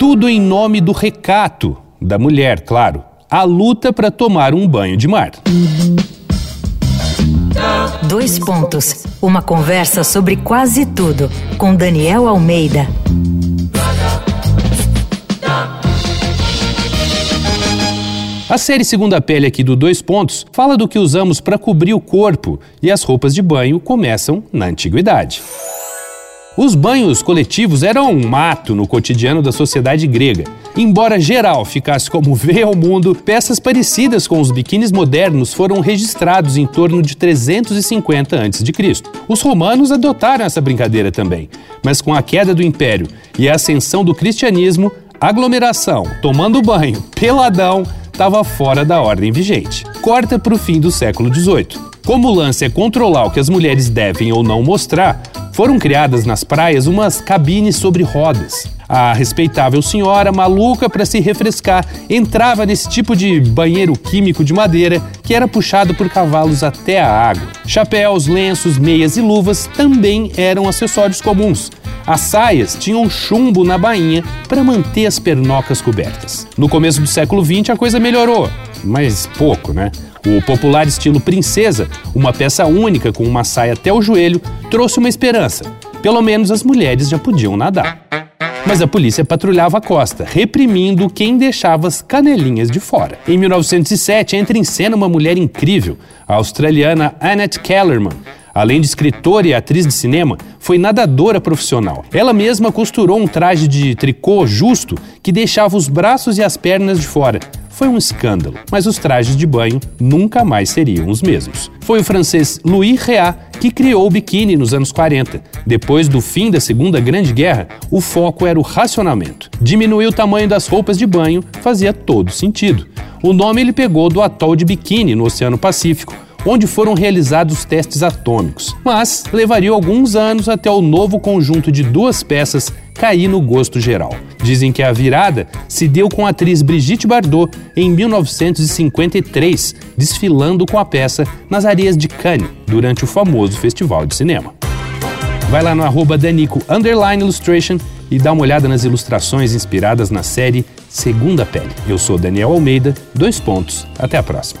Tudo em nome do recato da mulher, claro. A luta para tomar um banho de mar. Dois pontos. Uma conversa sobre quase tudo com Daniel Almeida. A série Segunda Pele aqui do Dois Pontos fala do que usamos para cobrir o corpo e as roupas de banho começam na antiguidade. Os banhos coletivos eram um mato no cotidiano da sociedade grega. Embora geral ficasse como vê ao mundo, peças parecidas com os biquínis modernos foram registrados em torno de 350 a.C. Os romanos adotaram essa brincadeira também, mas com a queda do império e a ascensão do cristianismo, aglomeração, tomando banho, peladão, estava fora da ordem vigente. Corta para o fim do século XVIII. Como o lance é controlar o que as mulheres devem ou não mostrar, foram criadas nas praias umas cabines sobre rodas. A respeitável senhora, maluca para se refrescar, entrava nesse tipo de banheiro químico de madeira que era puxado por cavalos até a água. Chapéus, lenços, meias e luvas também eram acessórios comuns. As saias tinham chumbo na bainha para manter as pernocas cobertas. No começo do século XX a coisa melhorou, mas pouco, né? O popular estilo princesa, uma peça única com uma saia até o joelho, trouxe uma esperança. Pelo menos as mulheres já podiam nadar. Mas a polícia patrulhava a costa, reprimindo quem deixava as canelinhas de fora. Em 1907, entra em cena uma mulher incrível, a australiana Annette Kellerman, Além de escritora e atriz de cinema, foi nadadora profissional. Ela mesma costurou um traje de tricô justo que deixava os braços e as pernas de fora. Foi um escândalo, mas os trajes de banho nunca mais seriam os mesmos. Foi o francês Louis Réat que criou o biquíni nos anos 40. Depois do fim da Segunda Grande Guerra, o foco era o racionamento. Diminuir o tamanho das roupas de banho fazia todo sentido. O nome ele pegou do atol de Biquíni, no Oceano Pacífico, onde foram realizados testes atômicos, mas levaria alguns anos até o novo conjunto de duas peças cair no gosto geral. Dizem que a virada se deu com a atriz Brigitte Bardot em 1953, desfilando com a peça nas areias de Cannes durante o famoso festival de cinema. Vai lá no arroba Danico Illustration e dá uma olhada nas ilustrações inspiradas na série Segunda Pele. Eu sou Daniel Almeida, dois pontos. Até a próxima.